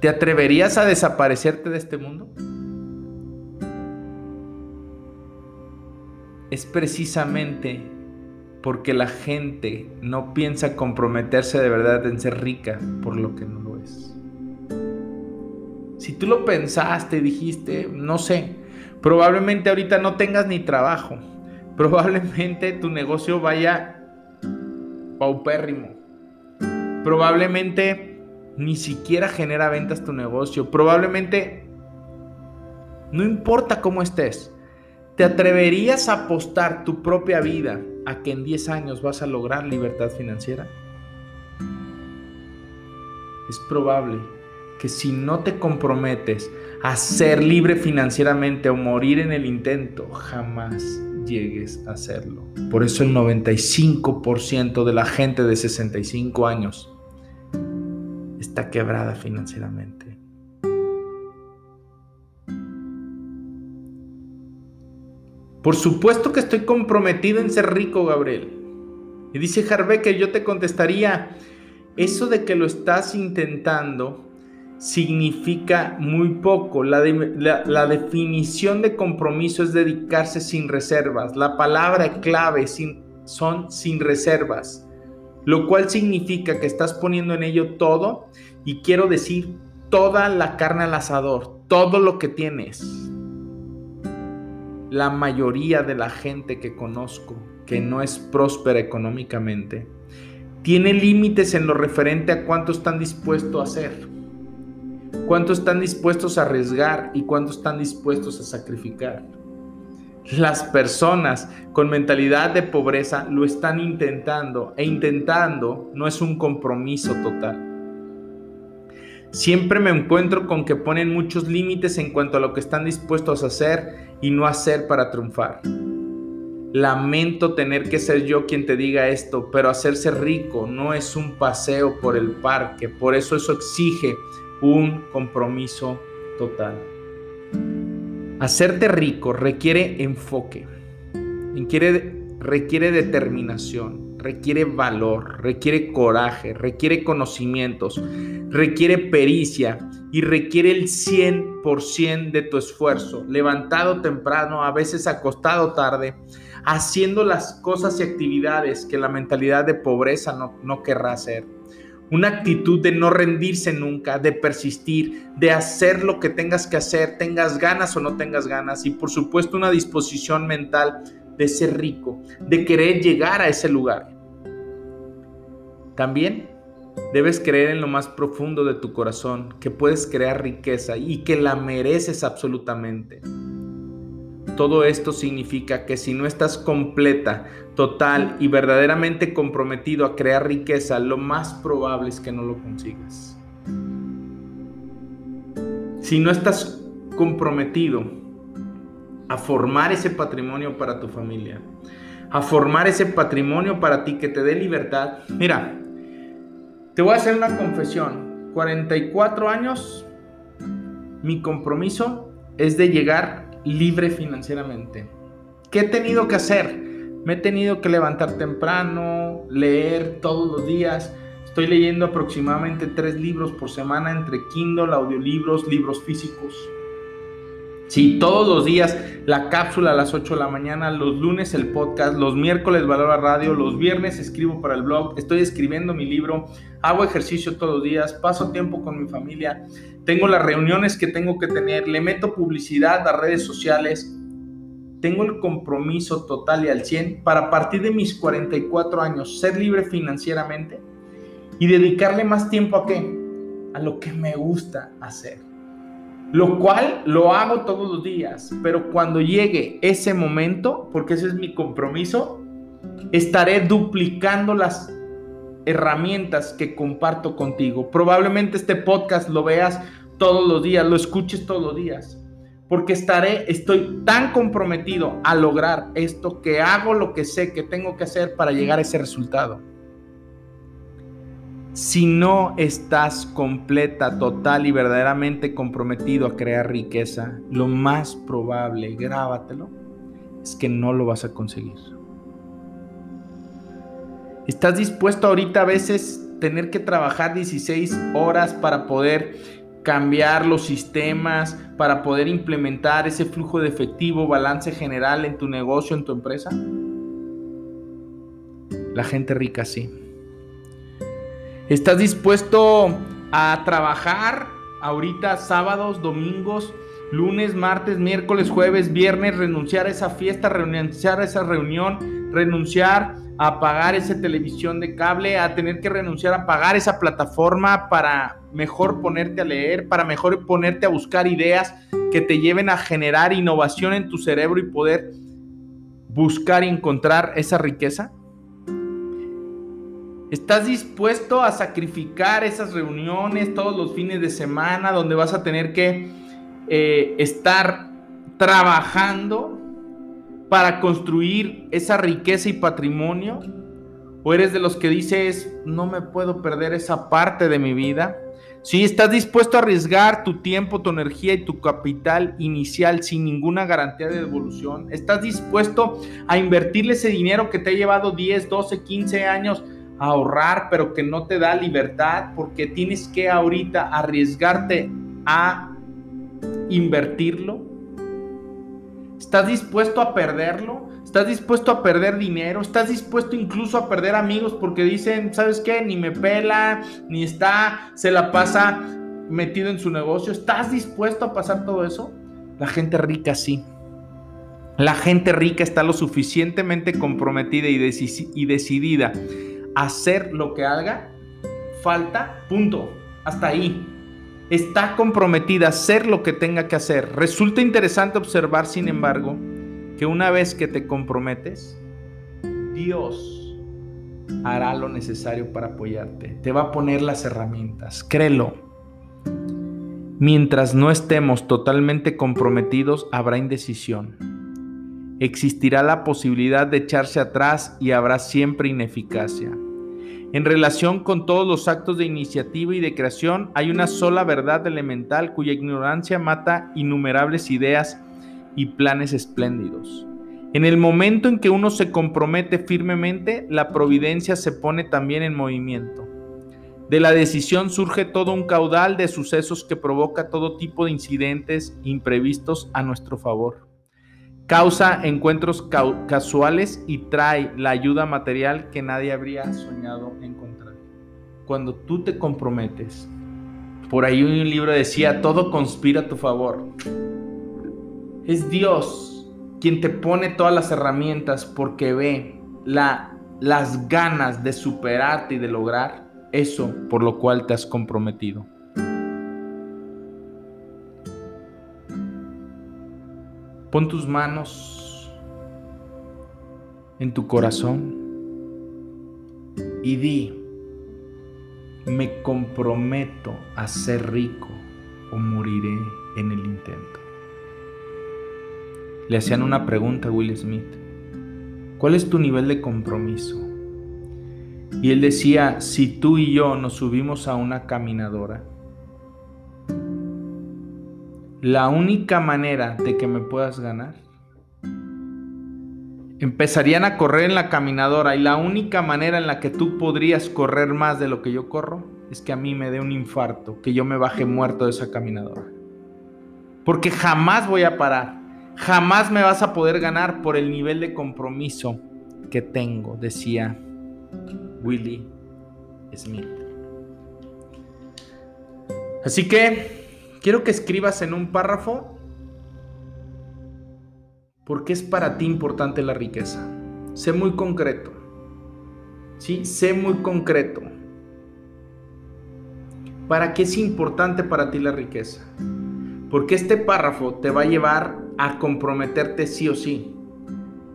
¿te atreverías a desaparecerte de este mundo? Es precisamente porque la gente no piensa comprometerse de verdad en ser rica por lo que no lo es. Si tú lo pensaste dijiste, no sé, probablemente ahorita no tengas ni trabajo, probablemente tu negocio vaya paupérrimo, probablemente ni siquiera genera ventas tu negocio, probablemente no importa cómo estés, ¿Te atreverías a apostar tu propia vida a que en 10 años vas a lograr libertad financiera? Es probable que si no te comprometes a ser libre financieramente o morir en el intento, jamás llegues a hacerlo. Por eso el 95% de la gente de 65 años está quebrada financieramente. Por supuesto que estoy comprometido en ser rico, Gabriel. Y dice que yo te contestaría, eso de que lo estás intentando significa muy poco. La, la, definición de compromiso es dedicarse sin reservas. La palabra clave son sin reservas, lo cual significa que estás poniendo en ello todo y quiero decir toda la carne al asador, todo lo que tienes la mayoría de la gente que conozco que no es próspera económicamente tiene límites en lo referente a cuánto están dispuestos a hacer, cuánto están dispuestos a arriesgar y cuánto están dispuestos a sacrificar. Las personas con mentalidad de pobreza lo están intentando e intentando no es un compromiso total. Siempre me encuentro con que ponen muchos límites en cuanto a lo que están dispuestos a hacer y no hacer para triunfar. Lamento tener que ser yo quien te diga esto, pero hacerse rico no es un paseo por el parque, por eso eso exige un compromiso total. Hacerte rico requiere enfoque, requiere, requiere determinación, requiere valor, requiere coraje, requiere conocimientos, requiere pericia y requiere el 100% de tu esfuerzo, levantado temprano, a veces acostado tarde, haciendo las cosas y actividades que la mentalidad de pobreza no, no querrá hacer. Una actitud de no rendirse nunca, de persistir, de hacer lo que tengas que hacer, tengas ganas o no tengas ganas y por supuesto una disposición mental de ser rico, de querer llegar a ese lugar. También debes creer en lo más profundo de tu corazón, que puedes crear riqueza y que la mereces absolutamente. Todo esto significa que si no estás completa, total y verdaderamente comprometido a crear riqueza, lo más probable es que no lo consigas. Si no estás comprometido a formar ese patrimonio para tu familia, a formar ese patrimonio para ti que te dé libertad, mira, te voy a hacer una confesión. 44 años, mi compromiso es de llegar libre financieramente. ¿Qué he tenido que hacer? Me he tenido que levantar temprano, leer todos los días. Estoy leyendo aproximadamente tres libros por semana entre Kindle, audiolibros, libros físicos. Sí, todos los días la cápsula a las 8 de la mañana, los lunes el podcast, los miércoles Valora Radio, los viernes escribo para el blog, estoy escribiendo mi libro, hago ejercicio todos los días, paso tiempo con mi familia, tengo las reuniones que tengo que tener, le meto publicidad a redes sociales, tengo el compromiso total y al 100 para partir de mis 44 años ser libre financieramente y dedicarle más tiempo a qué? A lo que me gusta hacer lo cual lo hago todos los días, pero cuando llegue ese momento, porque ese es mi compromiso, estaré duplicando las herramientas que comparto contigo. Probablemente este podcast lo veas todos los días, lo escuches todos los días, porque estaré, estoy tan comprometido a lograr esto que hago lo que sé que tengo que hacer para llegar a ese resultado. Si no estás completa, total y verdaderamente comprometido a crear riqueza, lo más probable, grábatelo, es que no lo vas a conseguir. ¿Estás dispuesto ahorita a veces tener que trabajar 16 horas para poder cambiar los sistemas, para poder implementar ese flujo de efectivo, balance general en tu negocio, en tu empresa? La gente rica sí. ¿Estás dispuesto a trabajar ahorita sábados, domingos, lunes, martes, miércoles, jueves, viernes, renunciar a esa fiesta, renunciar a esa reunión, renunciar a pagar esa televisión de cable, a tener que renunciar a pagar esa plataforma para mejor ponerte a leer, para mejor ponerte a buscar ideas que te lleven a generar innovación en tu cerebro y poder buscar y encontrar esa riqueza? ¿Estás dispuesto a sacrificar esas reuniones todos los fines de semana donde vas a tener que eh, estar trabajando para construir esa riqueza y patrimonio? ¿O eres de los que dices, no me puedo perder esa parte de mi vida? Si estás dispuesto a arriesgar tu tiempo, tu energía y tu capital inicial sin ninguna garantía de devolución, estás dispuesto a invertirle ese dinero que te ha llevado 10, 12, 15 años ahorrar, pero que no te da libertad porque tienes que ahorita arriesgarte a invertirlo? ¿Estás dispuesto a perderlo? ¿Estás dispuesto a perder dinero? ¿Estás dispuesto incluso a perder amigos porque dicen, ¿sabes qué? Ni me pela, ni está, se la pasa metido en su negocio. ¿Estás dispuesto a pasar todo eso? La gente rica sí. La gente rica está lo suficientemente comprometida y, y decidida hacer lo que haga, falta, punto, hasta ahí. Está comprometida a hacer lo que tenga que hacer. Resulta interesante observar, sin embargo, que una vez que te comprometes, Dios hará lo necesario para apoyarte. Te va a poner las herramientas, créelo. Mientras no estemos totalmente comprometidos, habrá indecisión existirá la posibilidad de echarse atrás y habrá siempre ineficacia. En relación con todos los actos de iniciativa y de creación, hay una sola verdad elemental cuya ignorancia mata innumerables ideas y planes espléndidos. En el momento en que uno se compromete firmemente, la providencia se pone también en movimiento. De la decisión surge todo un caudal de sucesos que provoca todo tipo de incidentes imprevistos a nuestro favor causa encuentros casuales y trae la ayuda material que nadie habría soñado encontrar. Cuando tú te comprometes, por ahí un libro decía, todo conspira a tu favor. Es Dios quien te pone todas las herramientas porque ve la, las ganas de superarte y de lograr eso por lo cual te has comprometido. Pon tus manos en tu corazón y di, me comprometo a ser rico o moriré en el intento. Le hacían una pregunta a Will Smith. ¿Cuál es tu nivel de compromiso? Y él decía, si tú y yo nos subimos a una caminadora, la única manera de que me puedas ganar, empezarían a correr en la caminadora y la única manera en la que tú podrías correr más de lo que yo corro es que a mí me dé un infarto, que yo me baje muerto de esa caminadora. Porque jamás voy a parar, jamás me vas a poder ganar por el nivel de compromiso que tengo, decía Willie Smith. Así que quiero que escribas en un párrafo por qué es para ti importante la riqueza. Sé muy concreto. ¿Sí? Sé muy concreto. ¿Para qué es importante para ti la riqueza? Porque este párrafo te va a llevar a comprometerte sí o sí.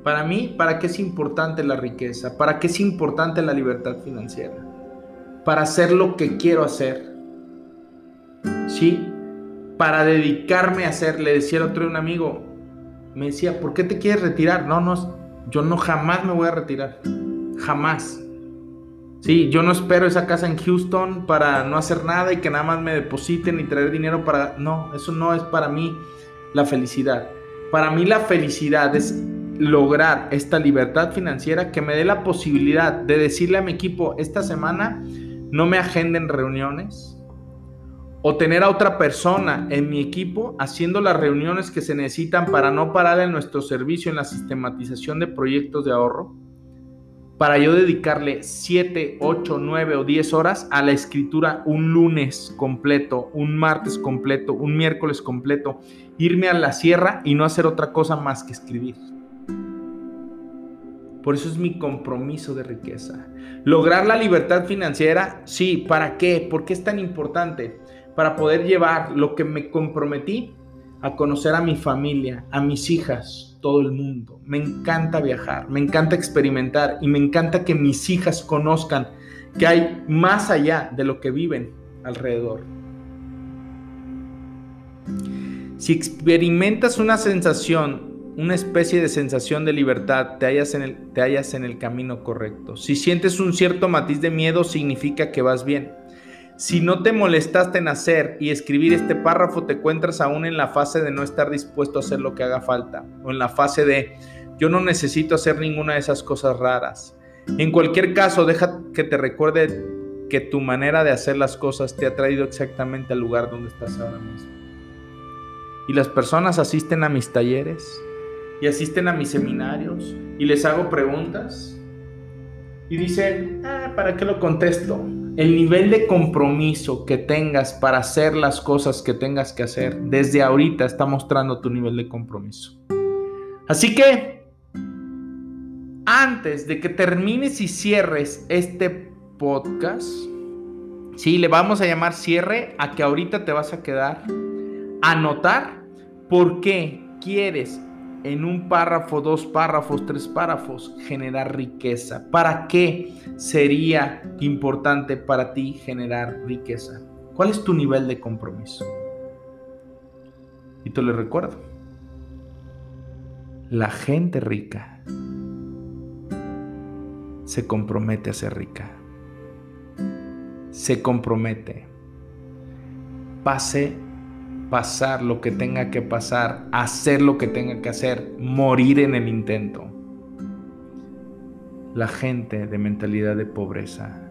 Para mí, ¿para qué es importante la riqueza? ¿Para qué es importante la libertad financiera? Para hacer lo que quiero hacer. ¿Sí? Para dedicarme a hacer, le decía el otro un amigo, me decía, ¿por qué te quieres retirar? No, no, yo no jamás me voy a retirar. Jamás. Sí, yo no espero esa casa en Houston para no hacer nada y que nada más me depositen y traer dinero para... No, eso no es para mí la felicidad. Para mí la felicidad es lograr esta libertad financiera que me dé la posibilidad de decirle a mi equipo esta semana no me agenden reuniones o tener a otra persona en mi equipo haciendo las reuniones que se necesitan para no parar en nuestro servicio en la sistematización de proyectos de ahorro para yo dedicarle 7, 8, 9 o 10 horas a la escritura un lunes completo, un martes completo, un miércoles completo, irme a la sierra y no hacer otra cosa más que escribir. Por eso es mi compromiso de riqueza. Lograr la libertad financiera, sí, ¿para qué? ¿Por qué es tan importante? Para poder llevar lo que me comprometí a conocer a mi familia, a mis hijas, todo el mundo. Me encanta viajar, me encanta experimentar y me encanta que mis hijas conozcan que hay más allá de lo que viven alrededor. Si experimentas una sensación, una especie de sensación de libertad, te hallas, en el, camino correcto. Si sientes un cierto matiz de miedo, significa que vas bien. Si no te molestaste en hacer y escribir este párrafo, te encuentras aún en la fase de no estar dispuesto a hacer lo que haga falta, o en la fase de yo no necesito hacer ninguna de esas cosas raras. En cualquier caso, deja que te recuerde que tu manera de hacer las cosas te ha traído exactamente al lugar donde estás ahora mismo. Y las personas asisten a mis talleres y asisten a mis seminarios y les hago preguntas y dicen, ah, ¿para qué lo contesto? El nivel de compromiso que tengas para hacer las cosas que tengas que hacer, desde ahorita está mostrando tu nivel de compromiso. Así que, antes de que termines y cierres este podcast, sí, le vamos a llamar cierre a que ahorita te vas a quedar a notar por qué quieres en un párrafo, dos párrafos, tres párrafos, generar riqueza. ¿Para qué sería importante para ti generar riqueza? ¿Cuál es tu nivel de compromiso? Y te lo recuerdo. La gente rica se compromete a ser rica. Se compromete. Pase pasar lo que tenga que pasar, hacer lo que tenga que hacer, morir en el intento. La gente de mentalidad de pobreza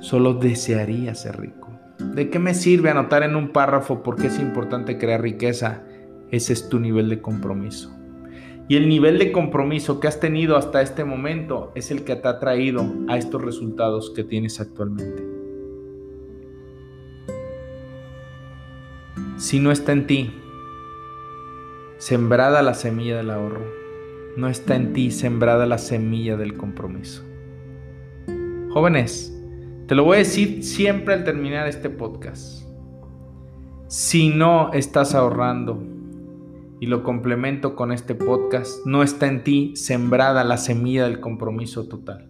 solo desearía ser rico. ¿De qué me sirve anotar en un párrafo por qué es importante crear riqueza? Ese es tu nivel de compromiso. Y el nivel de compromiso que has tenido hasta este momento es el que te ha traído a estos resultados que tienes actualmente. Si no está en ti, sembrada la semilla del ahorro. No está en ti sembrada la semilla del compromiso. Jóvenes, te lo voy a decir siempre al terminar este podcast. Si no estás ahorrando y lo complemento con este podcast, no está en ti sembrada la semilla del compromiso total.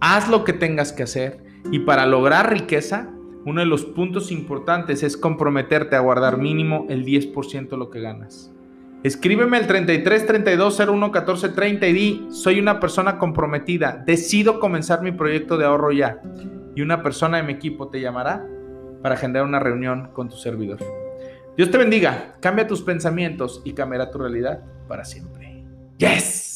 Haz lo que tengas que hacer y para lograr riqueza, uno de los puntos importantes es comprometerte a guardar mínimo el 10% de lo que ganas. Escríbeme al 33 32 01 14 30 y di, soy una persona comprometida, decido comenzar mi proyecto de ahorro ya. Y una persona de mi equipo te llamará para agendar una reunión con tu servidor. Dios te bendiga, cambia tus pensamientos y cambiará tu realidad para siempre. ¡Yes!